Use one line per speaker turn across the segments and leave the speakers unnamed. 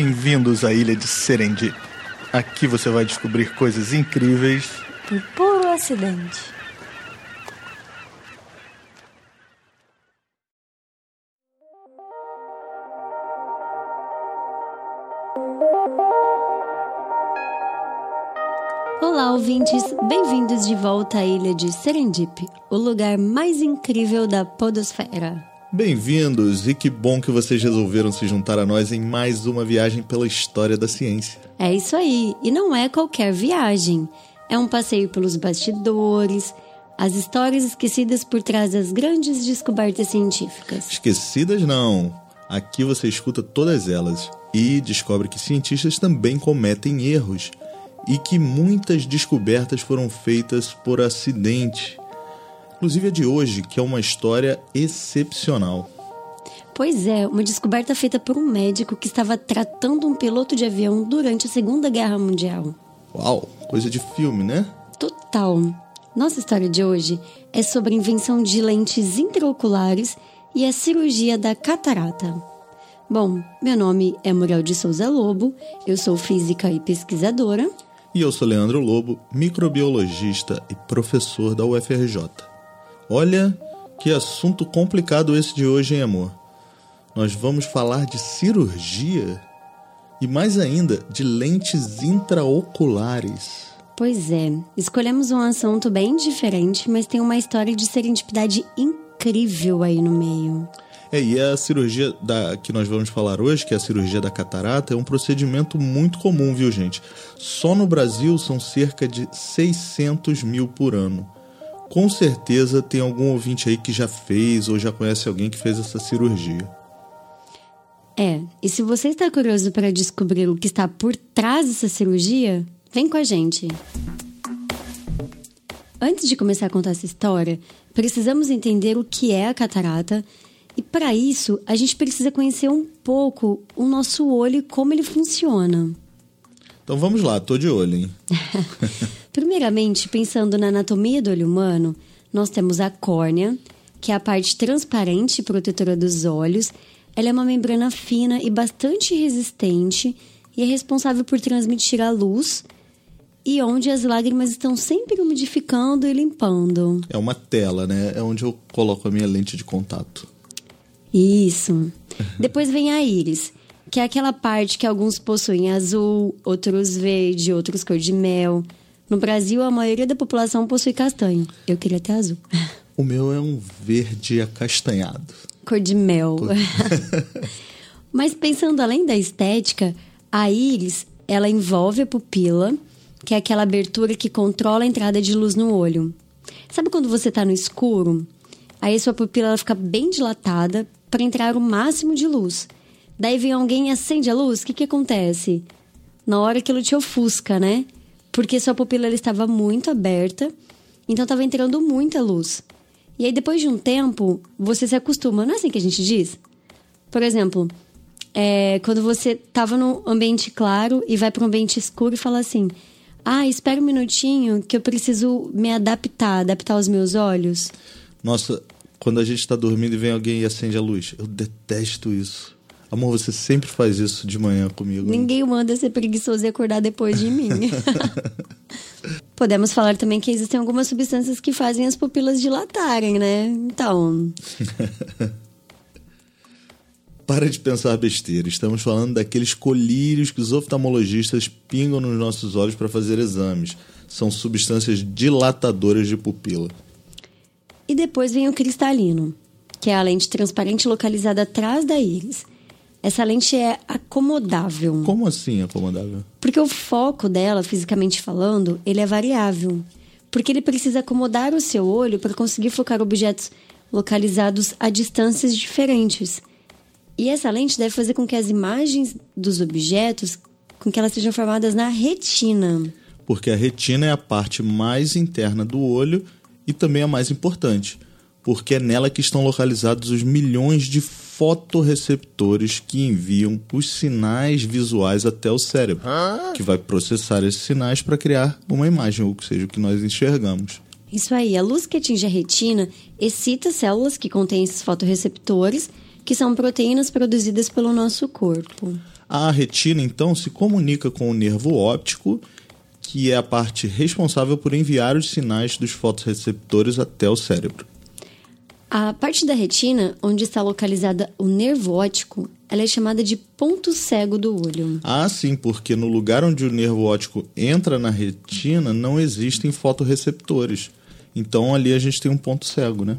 Bem-vindos à ilha de Serendip. Aqui você vai descobrir coisas incríveis
por puro acidente. Olá, ouvintes! Bem-vindos de volta à ilha de Serendip, o lugar mais incrível da Podosfera.
Bem-vindos e que bom que vocês resolveram se juntar a nós em mais uma viagem pela história da ciência.
É isso aí, e não é qualquer viagem. É um passeio pelos bastidores, as histórias esquecidas por trás das grandes descobertas científicas.
Esquecidas não. Aqui você escuta todas elas e descobre que cientistas também cometem erros e que muitas descobertas foram feitas por acidente inclusive a de hoje, que é uma história excepcional.
Pois é, uma descoberta feita por um médico que estava tratando um piloto de avião durante a Segunda Guerra Mundial.
Uau, coisa de filme, né?
Total. Nossa história de hoje é sobre a invenção de lentes intraoculares e a cirurgia da catarata. Bom, meu nome é Muriel de Souza Lobo, eu sou física e pesquisadora.
E eu sou Leandro Lobo, microbiologista e professor da UFRJ. Olha que assunto complicado esse de hoje, hein, amor? Nós vamos falar de cirurgia e mais ainda de lentes intraoculares.
Pois é, escolhemos um assunto bem diferente, mas tem uma história de serendipidade incrível aí no meio.
É, e a cirurgia da, que nós vamos falar hoje, que é a cirurgia da catarata, é um procedimento muito comum, viu, gente? Só no Brasil são cerca de 600 mil por ano com certeza tem algum ouvinte aí que já fez ou já conhece alguém que fez essa cirurgia.
É, e se você está curioso para descobrir o que está por trás dessa cirurgia, vem com a gente. Antes de começar a contar essa história, precisamos entender o que é a catarata e para isso a gente precisa conhecer um pouco o nosso olho e como ele funciona.
Então vamos lá, tô de olho, hein?
Primeiramente, pensando na anatomia do olho humano, nós temos a córnea, que é a parte transparente e protetora dos olhos. Ela é uma membrana fina e bastante resistente e é responsável por transmitir a luz e onde as lágrimas estão sempre umidificando e limpando.
É uma tela, né? É onde eu coloco a minha lente de contato.
Isso. Depois vem a íris, que é aquela parte que alguns possuem azul, outros verde, outros cor de mel. No Brasil, a maioria da população possui castanho. Eu queria ter azul.
O meu é um verde acastanhado.
Cor de mel. Cor... Mas pensando além da estética, a íris, ela envolve a pupila, que é aquela abertura que controla a entrada de luz no olho. Sabe quando você está no escuro? Aí sua pupila ela fica bem dilatada para entrar o máximo de luz. Daí vem alguém e acende a luz, o que, que acontece? Na hora aquilo te ofusca, né? Porque sua pupila ela estava muito aberta, então estava entrando muita luz. E aí, depois de um tempo, você se acostuma. Não é assim que a gente diz? Por exemplo, é, quando você estava no ambiente claro e vai para um ambiente escuro e fala assim: Ah, espera um minutinho que eu preciso me adaptar, adaptar os meus olhos.
Nossa, quando a gente está dormindo e vem alguém e acende a luz, eu detesto isso. Amor, você sempre faz isso de manhã comigo.
Ninguém manda ser preguiçoso e acordar depois de mim. Podemos falar também que existem algumas substâncias que fazem as pupilas dilatarem, né? Então.
Para de pensar besteira. Estamos falando daqueles colírios que os oftalmologistas pingam nos nossos olhos para fazer exames. São substâncias dilatadoras de pupila.
E depois vem o cristalino, que é a lente transparente localizada atrás da íris. Essa lente é acomodável.
Como assim acomodável?
Porque o foco dela, fisicamente falando, ele é variável. Porque ele precisa acomodar o seu olho para conseguir focar objetos localizados a distâncias diferentes. E essa lente deve fazer com que as imagens dos objetos, com que elas sejam formadas na retina.
Porque a retina é a parte mais interna do olho e também a mais importante, porque é nela que estão localizados os milhões de fotoreceptores que enviam os sinais visuais até o cérebro, que vai processar esses sinais para criar uma imagem, ou seja, o que nós enxergamos.
Isso aí, a luz que atinge a retina excita células que contêm esses fotoreceptores, que são proteínas produzidas pelo nosso corpo.
A retina, então, se comunica com o nervo óptico, que é a parte responsável por enviar os sinais dos fotorreceptores até o cérebro.
A parte da retina, onde está localizada o nervo óptico, ela é chamada de ponto cego do olho.
Ah, sim, porque no lugar onde o nervo óptico entra na retina não existem fotorreceptores. Então ali a gente tem um ponto cego, né?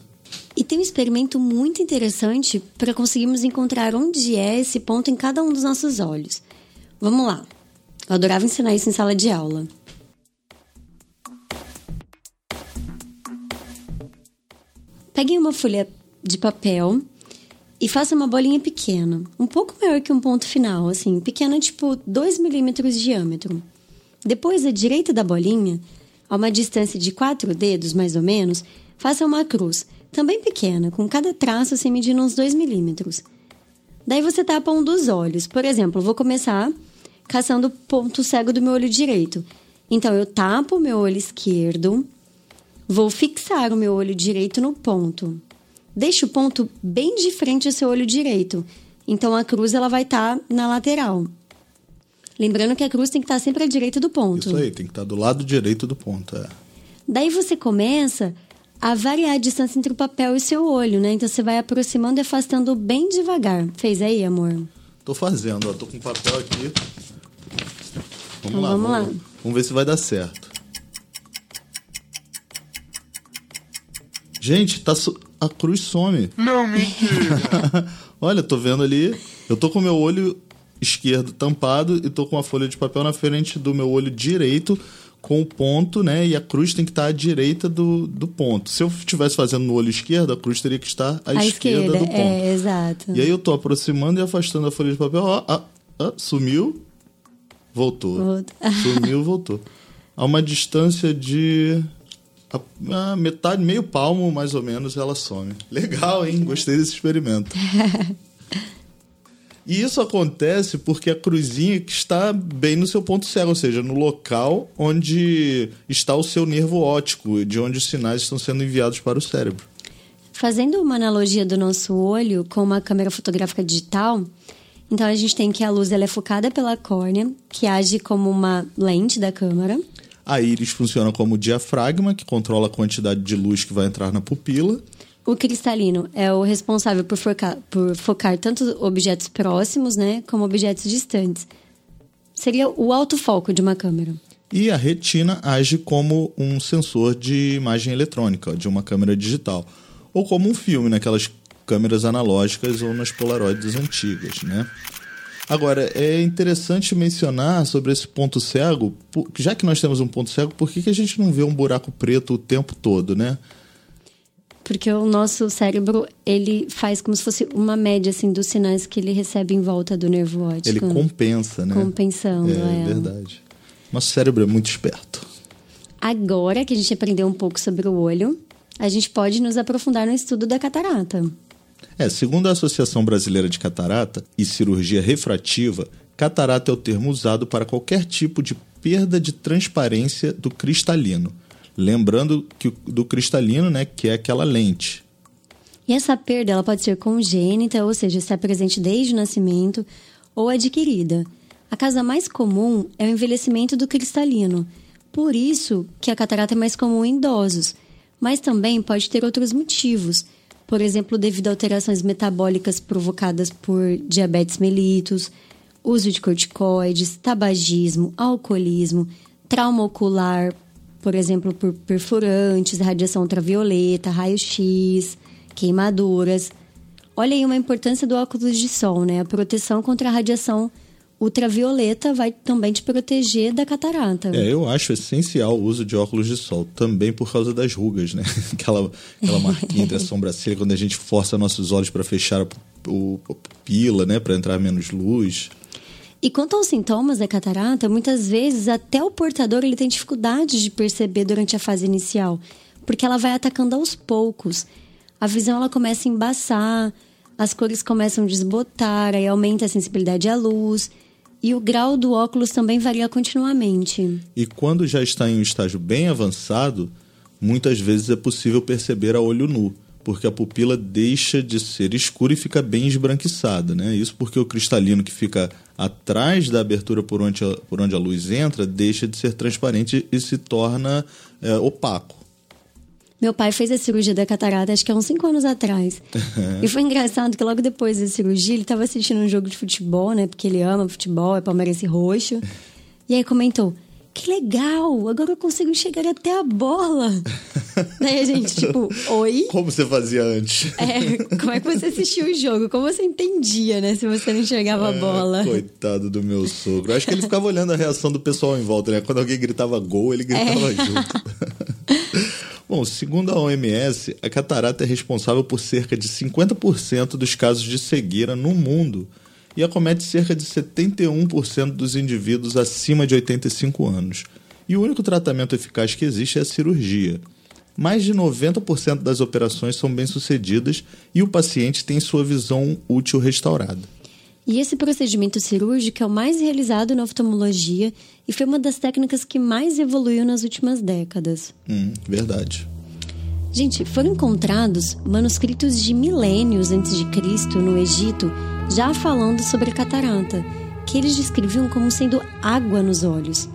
E tem um experimento muito interessante para conseguirmos encontrar onde é esse ponto em cada um dos nossos olhos. Vamos lá. Eu adorava ensinar isso em sala de aula. Pegue uma folha de papel e faça uma bolinha pequena, um pouco maior que um ponto final, assim, pequena tipo 2 milímetros de diâmetro. Depois, à direita da bolinha, a uma distância de quatro dedos, mais ou menos, faça uma cruz, também pequena, com cada traço assim medindo uns 2 milímetros. Daí você tapa um dos olhos. Por exemplo, vou começar caçando o ponto cego do meu olho direito. Então, eu tapo o meu olho esquerdo, vou fixar o meu olho direito no ponto. Deixe o ponto bem de frente ao seu olho direito. Então, a cruz ela vai estar tá na lateral. Lembrando que a cruz tem que estar tá sempre à direita do ponto.
Isso aí, tem que estar tá do lado direito do ponto. É.
Daí você começa a variar a distância entre o papel e o seu olho, né? Então você vai aproximando e afastando bem devagar. Fez aí, amor?
Tô fazendo, ó. Tô com papel aqui. Vamos
então,
lá.
Vamos lá.
Vamos ver se vai dar certo. Gente, tá su... a cruz some.
Não, mentira.
Olha, tô vendo ali. Eu tô com o meu olho esquerdo tampado e tô com uma folha de papel na frente do meu olho direito com o ponto, né? E a cruz tem que estar à direita do, do ponto. Se eu estivesse fazendo no olho esquerdo, a cruz teria que estar à
a
esquerda,
esquerda,
do ponto.
É, exato.
E aí eu tô aproximando e afastando a folha de papel. Ó, ó, ó sumiu, voltou.
Volta.
Sumiu, voltou. A uma distância de a, a metade, meio palmo mais ou menos, ela some. Legal, hein? Gostei desse experimento. E isso acontece porque a cruzinha está bem no seu ponto cego, ou seja, no local onde está o seu nervo óptico, de onde os sinais estão sendo enviados para o cérebro.
Fazendo uma analogia do nosso olho com uma câmera fotográfica digital, então a gente tem que a luz ela é focada pela córnea, que age como uma lente da câmera.
A íris funciona como diafragma, que controla a quantidade de luz que vai entrar na pupila.
O cristalino é o responsável por focar, por focar tanto objetos próximos, né, como objetos distantes. Seria o autofoco de uma câmera.
E a retina age como um sensor de imagem eletrônica, de uma câmera digital. Ou como um filme naquelas câmeras analógicas ou nas polaroides antigas, né? Agora, é interessante mencionar sobre esse ponto cego, já que nós temos um ponto cego, por que, que a gente não vê um buraco preto o tempo todo, né?
Porque o nosso cérebro, ele faz como se fosse uma média, assim, dos sinais que ele recebe em volta do nervo óptico.
Ele compensa, né?
Compensando,
é. É verdade. Nosso cérebro é muito esperto.
Agora que a gente aprendeu um pouco sobre o olho, a gente pode nos aprofundar no estudo da catarata.
É, segundo a Associação Brasileira de Catarata e Cirurgia Refrativa, catarata é o termo usado para qualquer tipo de perda de transparência do cristalino Lembrando que do cristalino, né, que é aquela lente.
E essa perda ela pode ser congênita, ou seja, está presente desde o nascimento, ou adquirida. A causa mais comum é o envelhecimento do cristalino. Por isso que a catarata é mais comum em idosos, mas também pode ter outros motivos. Por exemplo, devido a alterações metabólicas provocadas por diabetes mellitus, uso de corticoides, tabagismo, alcoolismo, trauma ocular, por exemplo, por perfurantes, radiação ultravioleta, raio-x, queimaduras. Olha aí uma importância do óculos de sol, né? A proteção contra a radiação ultravioleta vai também te proteger da catarata.
É, eu acho essencial o uso de óculos de sol, também por causa das rugas, né? aquela, aquela marquinha entre a sobrancelha, quando a gente força nossos olhos para fechar a, pupila, né? Para entrar menos luz.
E quanto aos sintomas da catarata, muitas vezes até o portador ele tem dificuldade de perceber durante a fase inicial, porque ela vai atacando aos poucos. A visão ela começa a embaçar, as cores começam a desbotar, aí aumenta a sensibilidade à luz. E o grau do óculos também varia continuamente.
E quando já está em um estágio bem avançado, muitas vezes é possível perceber a olho nu, porque a pupila deixa de ser escura e fica bem esbranquiçada, né? Isso porque o cristalino que fica atrás da abertura por onde a, por onde a luz entra deixa de ser transparente e se torna é, opaco.
Meu pai fez a cirurgia da catarata acho que há uns 5 anos atrás. e foi engraçado que logo depois da cirurgia ele estava assistindo um jogo de futebol, né? Porque ele ama futebol, é palmeirense roxo. E aí comentou: que legal, agora eu consigo chegar até a bola. Daí a gente, tipo, oi?
Como você fazia antes?
É, como é que você assistia o jogo? Como você entendia, né, se você não enxergava a é, bola?
Coitado do meu sogro. Acho que ele ficava olhando a reação do pessoal em volta, né? Quando alguém gritava gol, ele gritava é. junto. Bom, segundo a OMS, a catarata é responsável por cerca de 50% dos casos de cegueira no mundo e acomete cerca de 71% dos indivíduos acima de 85 anos. E o único tratamento eficaz que existe é a cirurgia. Mais de 90% das operações são bem-sucedidas e o paciente tem sua visão útil restaurada.
E esse procedimento cirúrgico é o mais realizado na oftalmologia e foi uma das técnicas que mais evoluiu nas últimas décadas.
Hum, verdade.
Gente, foram encontrados manuscritos de milênios antes de Cristo no Egito já falando sobre a catarata, que eles descreviam como sendo água nos olhos.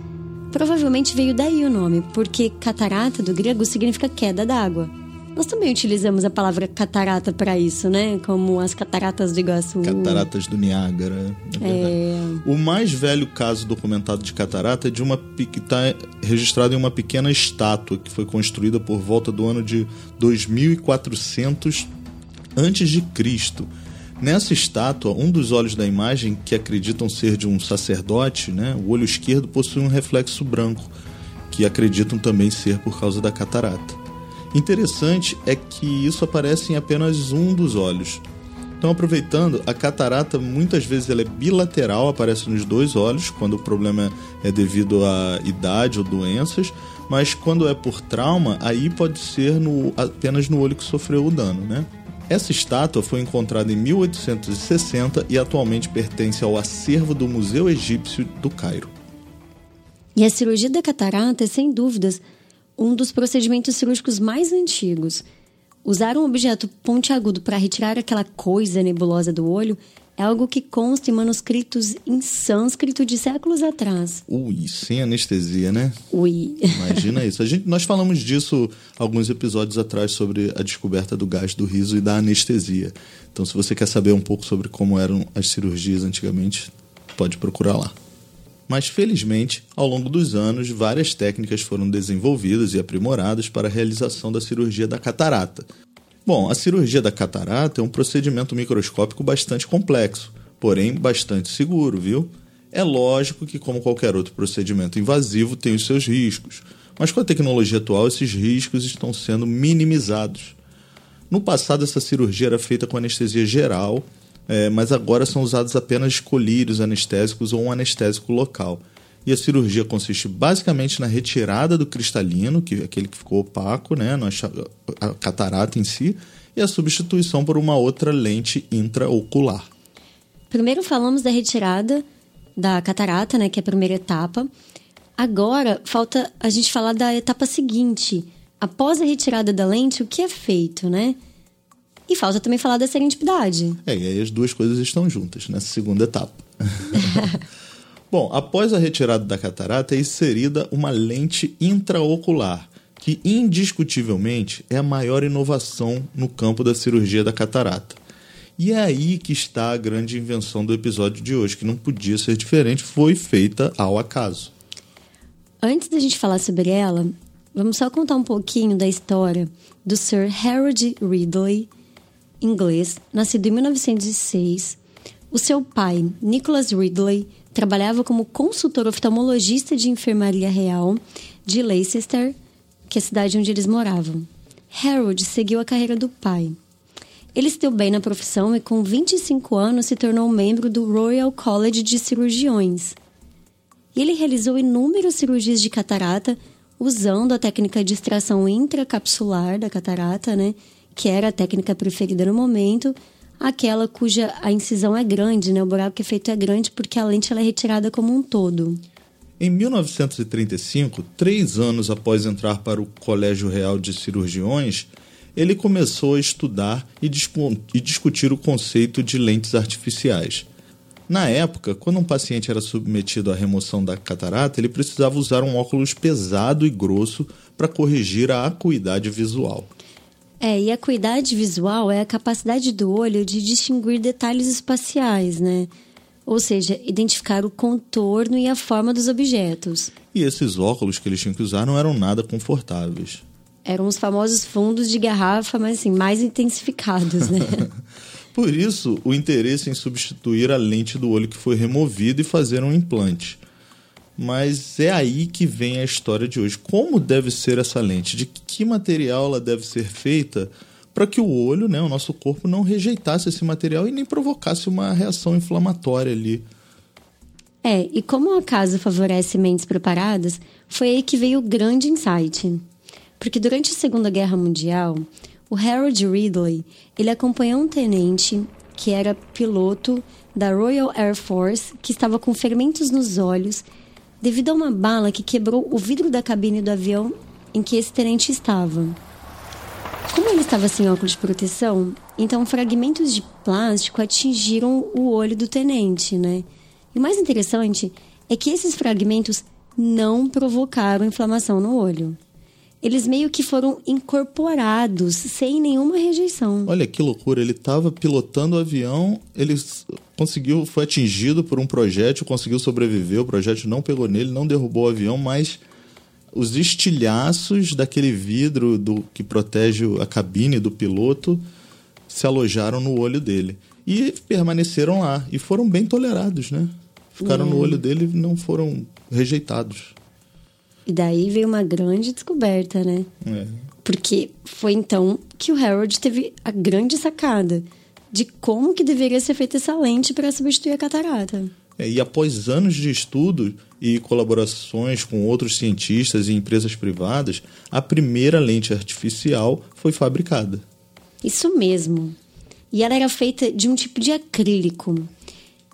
Provavelmente veio daí o nome, porque catarata do grego significa queda d'água. Nós também utilizamos a palavra catarata para isso, né? Como as cataratas do Iguaçu.
Cataratas do Niágara. É é... O mais velho caso documentado de catarata é de uma que está registrado em uma pequena estátua que foi construída por volta do ano de 2400 antes de Cristo Nessa estátua, um dos olhos da imagem, que acreditam ser de um sacerdote, né, o olho esquerdo possui um reflexo branco, que acreditam também ser por causa da catarata. Interessante é que isso aparece em apenas um dos olhos. Então, aproveitando, a catarata muitas vezes ela é bilateral, aparece nos dois olhos, quando o problema é devido à idade ou doenças, mas quando é por trauma, aí pode ser no, apenas no olho que sofreu o dano, né? Essa estátua foi encontrada em 1860 e atualmente pertence ao acervo do Museu Egípcio do Cairo.
E a cirurgia da catarata é, sem dúvidas, um dos procedimentos cirúrgicos mais antigos. Usar um objeto pontiagudo para retirar aquela coisa nebulosa do olho é algo que consta em manuscritos em sânscrito de séculos atrás.
Ui, sem anestesia, né?
Ui.
Imagina isso. A gente, nós falamos disso alguns episódios atrás sobre a descoberta do gás do riso e da anestesia. Então, se você quer saber um pouco sobre como eram as cirurgias antigamente, pode procurar lá. Mas felizmente, ao longo dos anos, várias técnicas foram desenvolvidas e aprimoradas para a realização da cirurgia da catarata, Bom, a cirurgia da catarata é um procedimento microscópico bastante complexo, porém bastante seguro, viu? É lógico que, como qualquer outro procedimento invasivo, tem os seus riscos, mas com a tecnologia atual, esses riscos estão sendo minimizados. No passado, essa cirurgia era feita com anestesia geral, é, mas agora são usados apenas colírios anestésicos ou um anestésico local. E a cirurgia consiste basicamente na retirada do cristalino, que é aquele que ficou opaco, né, a catarata em si, e a substituição por uma outra lente intraocular.
Primeiro falamos da retirada da catarata, né, que é a primeira etapa. Agora falta a gente falar da etapa seguinte. Após a retirada da lente, o que é feito, né? E falta também falar da serendipidade.
É, e aí as duas coisas estão juntas nessa segunda etapa. Bom, após a retirada da catarata é inserida uma lente intraocular, que indiscutivelmente é a maior inovação no campo da cirurgia da catarata. E é aí que está a grande invenção do episódio de hoje, que não podia ser diferente, foi feita ao acaso.
Antes da gente falar sobre ela, vamos só contar um pouquinho da história do Sir Harold Ridley, inglês, nascido em 1906. O seu pai, Nicholas Ridley, trabalhava como consultor oftalmologista de enfermaria real de Leicester, que é a cidade onde eles moravam. Harold seguiu a carreira do pai. Ele se deu bem na profissão e, com 25 anos, se tornou membro do Royal College de Cirurgiões. Ele realizou inúmeras cirurgias de catarata usando a técnica de extração intracapsular da catarata, né, que era a técnica preferida no momento, aquela cuja a incisão é grande, né? O buraco que é feito é grande porque a lente ela é retirada como um todo.
Em 1935, três anos após entrar para o Colégio Real de Cirurgiões, ele começou a estudar e, e discutir o conceito de lentes artificiais. Na época, quando um paciente era submetido à remoção da catarata, ele precisava usar um óculos pesado e grosso para corrigir a acuidade visual.
É, e a acuidade visual é a capacidade do olho de distinguir detalhes espaciais, né? Ou seja, identificar o contorno e a forma dos objetos.
E esses óculos que eles tinham que usar não eram nada confortáveis.
Eram os famosos fundos de garrafa, mas assim, mais intensificados, né?
Por isso, o interesse em substituir a lente do olho que foi removida e fazer um implante. Mas é aí que vem a história de hoje. Como deve ser essa lente? De que material ela deve ser feita para que o olho, né, o nosso corpo, não rejeitasse esse material e nem provocasse uma reação inflamatória ali.
É, e como o acaso favorece mentes preparadas, foi aí que veio o grande insight. Porque durante a Segunda Guerra Mundial, o Harold Ridley, ele acompanhou um tenente que era piloto da Royal Air Force, que estava com ferimentos nos olhos devido a uma bala que quebrou o vidro da cabine do avião em que esse tenente estava. Como ele estava sem óculos de proteção, então fragmentos de plástico atingiram o olho do tenente, né? E o mais interessante é que esses fragmentos não provocaram inflamação no olho. Eles meio que foram incorporados sem nenhuma rejeição.
Olha que loucura, ele estava pilotando o avião, ele conseguiu, foi atingido por um projétil, conseguiu sobreviver, o projétil não pegou nele, não derrubou o avião, mas os estilhaços daquele vidro do que protege a cabine do piloto se alojaram no olho dele e permaneceram lá e foram bem tolerados, né? Ficaram no olho dele e não foram rejeitados.
E daí veio uma grande descoberta, né? É. Porque foi então que o Harold teve a grande sacada de como que deveria ser feita essa lente para substituir a catarata.
É, e após anos de estudo e colaborações com outros cientistas e empresas privadas, a primeira lente artificial foi fabricada.
Isso mesmo. E ela era feita de um tipo de acrílico.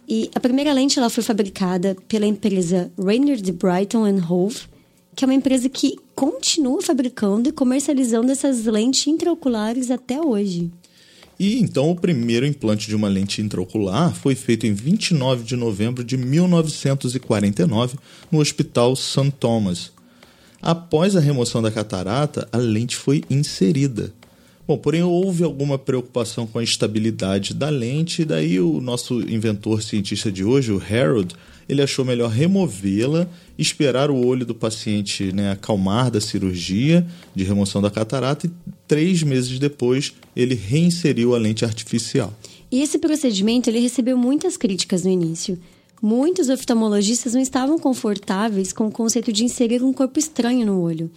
E a primeira lente ela foi fabricada pela empresa Rainer de Brighton Hove, que é uma empresa que continua fabricando e comercializando essas lentes intraoculares até hoje.
E então o primeiro implante de uma lente intraocular foi feito em 29 de novembro de 1949 no Hospital St. Thomas. Após a remoção da catarata, a lente foi inserida. Bom, porém houve alguma preocupação com a estabilidade da lente, e daí o nosso inventor cientista de hoje, o Harold, ele achou melhor removê-la, esperar o olho do paciente né, acalmar da cirurgia de remoção da catarata e três meses depois ele reinseriu a lente artificial.
E esse procedimento ele recebeu muitas críticas no início. Muitos oftalmologistas não estavam confortáveis com o conceito de inserir um corpo estranho no olho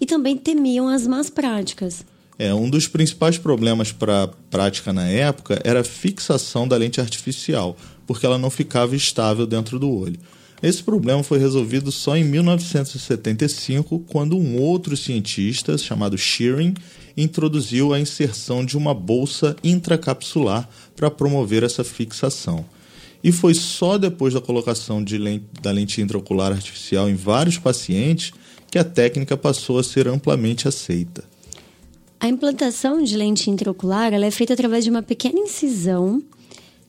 e também temiam as más práticas.
É, um dos principais problemas para a prática na época era a fixação da lente artificial, porque ela não ficava estável dentro do olho. Esse problema foi resolvido só em 1975, quando um outro cientista, chamado Shearing, introduziu a inserção de uma bolsa intracapsular para promover essa fixação. E foi só depois da colocação lente, da lente intraocular artificial em vários pacientes que a técnica passou a ser amplamente aceita.
A implantação de lente intraocular é feita através de uma pequena incisão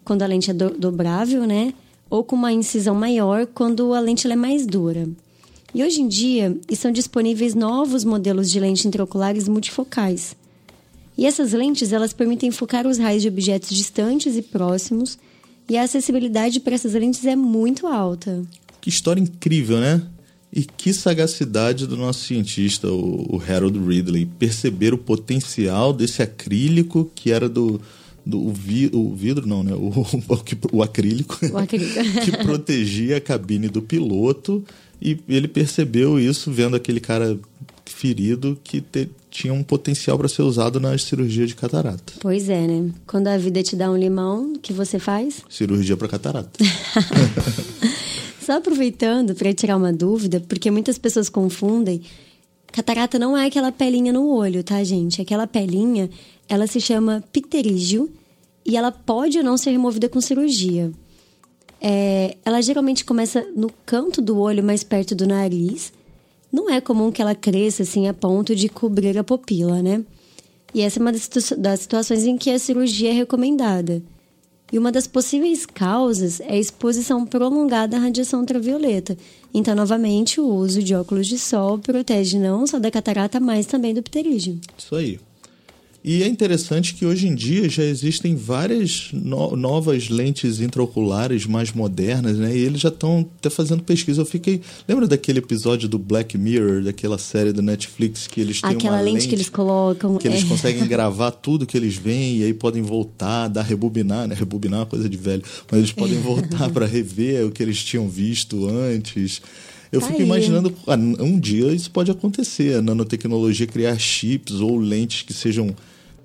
quando a lente é do dobrável, né? Ou com uma incisão maior quando a lente é mais dura. E hoje em dia estão disponíveis novos modelos de lentes intraoculares multifocais. E essas lentes elas permitem focar os raios de objetos distantes e próximos, e a acessibilidade para essas lentes é muito alta.
Que história incrível, né? E que sagacidade do nosso cientista, o Harold Ridley, perceber o potencial desse acrílico que era do, do o, vi, o vidro, não, né? O, o, o acrílico,
o acrílico.
que protegia a cabine do piloto. E ele percebeu isso vendo aquele cara ferido que te, tinha um potencial para ser usado na cirurgia de catarata.
Pois é, né? Quando a vida te dá um limão, o que você faz?
Cirurgia para catarata.
Só aproveitando para tirar uma dúvida, porque muitas pessoas confundem. Catarata não é aquela pelinha no olho, tá, gente? Aquela pelinha ela se chama pterígio e ela pode ou não ser removida com cirurgia. É, ela geralmente começa no canto do olho, mais perto do nariz. Não é comum que ela cresça assim a ponto de cobrir a pupila, né? E essa é uma das situações em que a cirurgia é recomendada. E uma das possíveis causas é a exposição prolongada à radiação ultravioleta. Então, novamente, o uso de óculos de sol protege não só da catarata, mas também do pterígio.
Isso aí. E é interessante que hoje em dia já existem várias no novas lentes intraoculares mais modernas, né? E eles já estão até fazendo pesquisa. Eu fiquei. Lembra daquele episódio do Black Mirror, daquela série do Netflix que eles têm
Aquela
uma
lente,
lente
que eles colocam.
Que eles
é.
conseguem gravar tudo que eles veem e aí podem voltar, dar rebobinar, né? Rebobinar é uma coisa de velho. Mas eles podem voltar para rever o que eles tinham visto antes. Eu
Tá
fico
aí.
imaginando, ah, um dia isso pode acontecer, a nanotecnologia criar chips ou lentes que sejam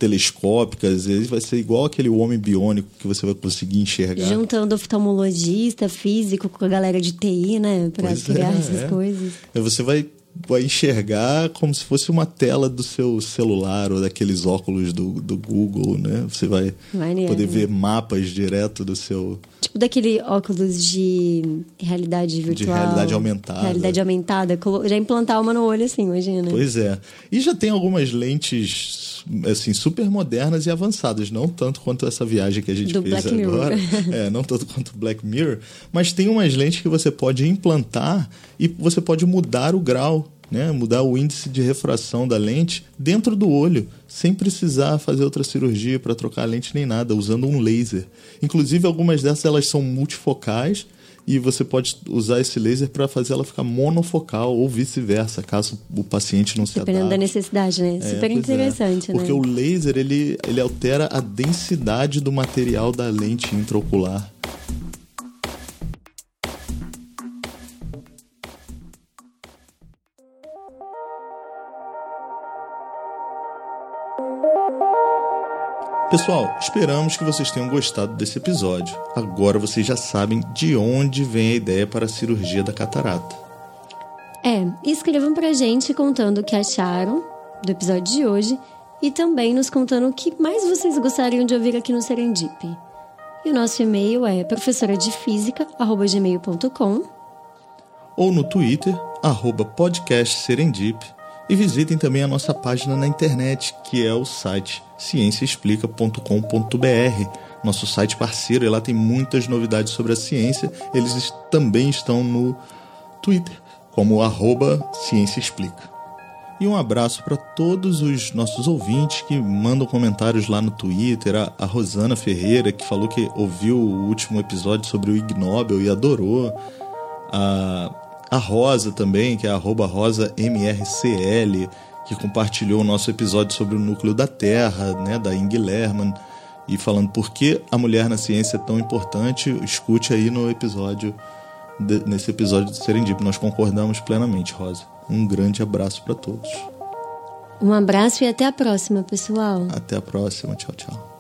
telescópicas, e aí vai ser igual aquele homem biônico que você vai conseguir enxergar.
Juntando oftalmologista, físico com a galera de TI, né? Pra
Pois
criar
é,
essas
é.
coisas.
Você vai, vai enxergar como se fosse uma tela do seu celular ou daqueles óculos do, do Google, né? Você vai
Maneiro.
poder ver mapas direto do seu.
Tipo daquele óculos de realidade virtual.
realidade aumentada.
Realidade aumentada. Já implantar uma no olho assim, imagina.
Pois é. E já tem algumas lentes assim super modernas e avançadas, não tanto quanto essa viagem que a gente
Do
fez
Black
agora. É, não tanto quanto Black Mirror, mas tem umas lentes que você pode implantar e você pode mudar o grau, né? Mudar o índice de refração da lente dentro do olho, sem precisar fazer outra cirurgia para trocar a lente nem nada, usando um laser. Inclusive algumas dessas elas são multifocais e você pode usar esse laser para fazer ela ficar monofocal ou vice-versa, caso o paciente não se
Dependendo da
adapte.
necessidade, né?
É,
Super
é.
interessante,
Porque
né?
o laser ele, ele altera a densidade do material da lente intraocular. Pessoal, esperamos que vocês tenham gostado desse episódio. Agora vocês já sabem de onde vem a ideia para a cirurgia da catarata.
É, escrevam pra gente contando o que acharam do episódio de hoje e também nos contando o que mais vocês gostariam de ouvir aqui no Serendip. E o nosso e-mail é professoradefísica.gmail.com
ou no Twitter, arroba podcast Serendip, e visitem também a nossa página na internet, que é o site cienciaexplica.com.br, nosso site parceiro, e lá tem muitas novidades sobre a ciência. Eles também estão no Twitter, como arroba Ciência Explica. E um abraço para todos os nossos ouvintes que mandam comentários lá no Twitter. A, a Rosana Ferreira, que falou que ouviu o último episódio sobre o Ig Nobel e adorou. A, a Rosa também, que é arroba rosamrcl, que compartilhou o nosso episódio sobre o núcleo da Terra, né, da Ing Lerman, e falando por que a mulher na ciência é tão importante. Escute aí no episódio, de- nesse episódio do Serendip. Nós concordamos plenamente, Rosa. Um grande abraço para todos.
Um abraço e até a próxima, pessoal.
Até a próxima. Tchau, tchau.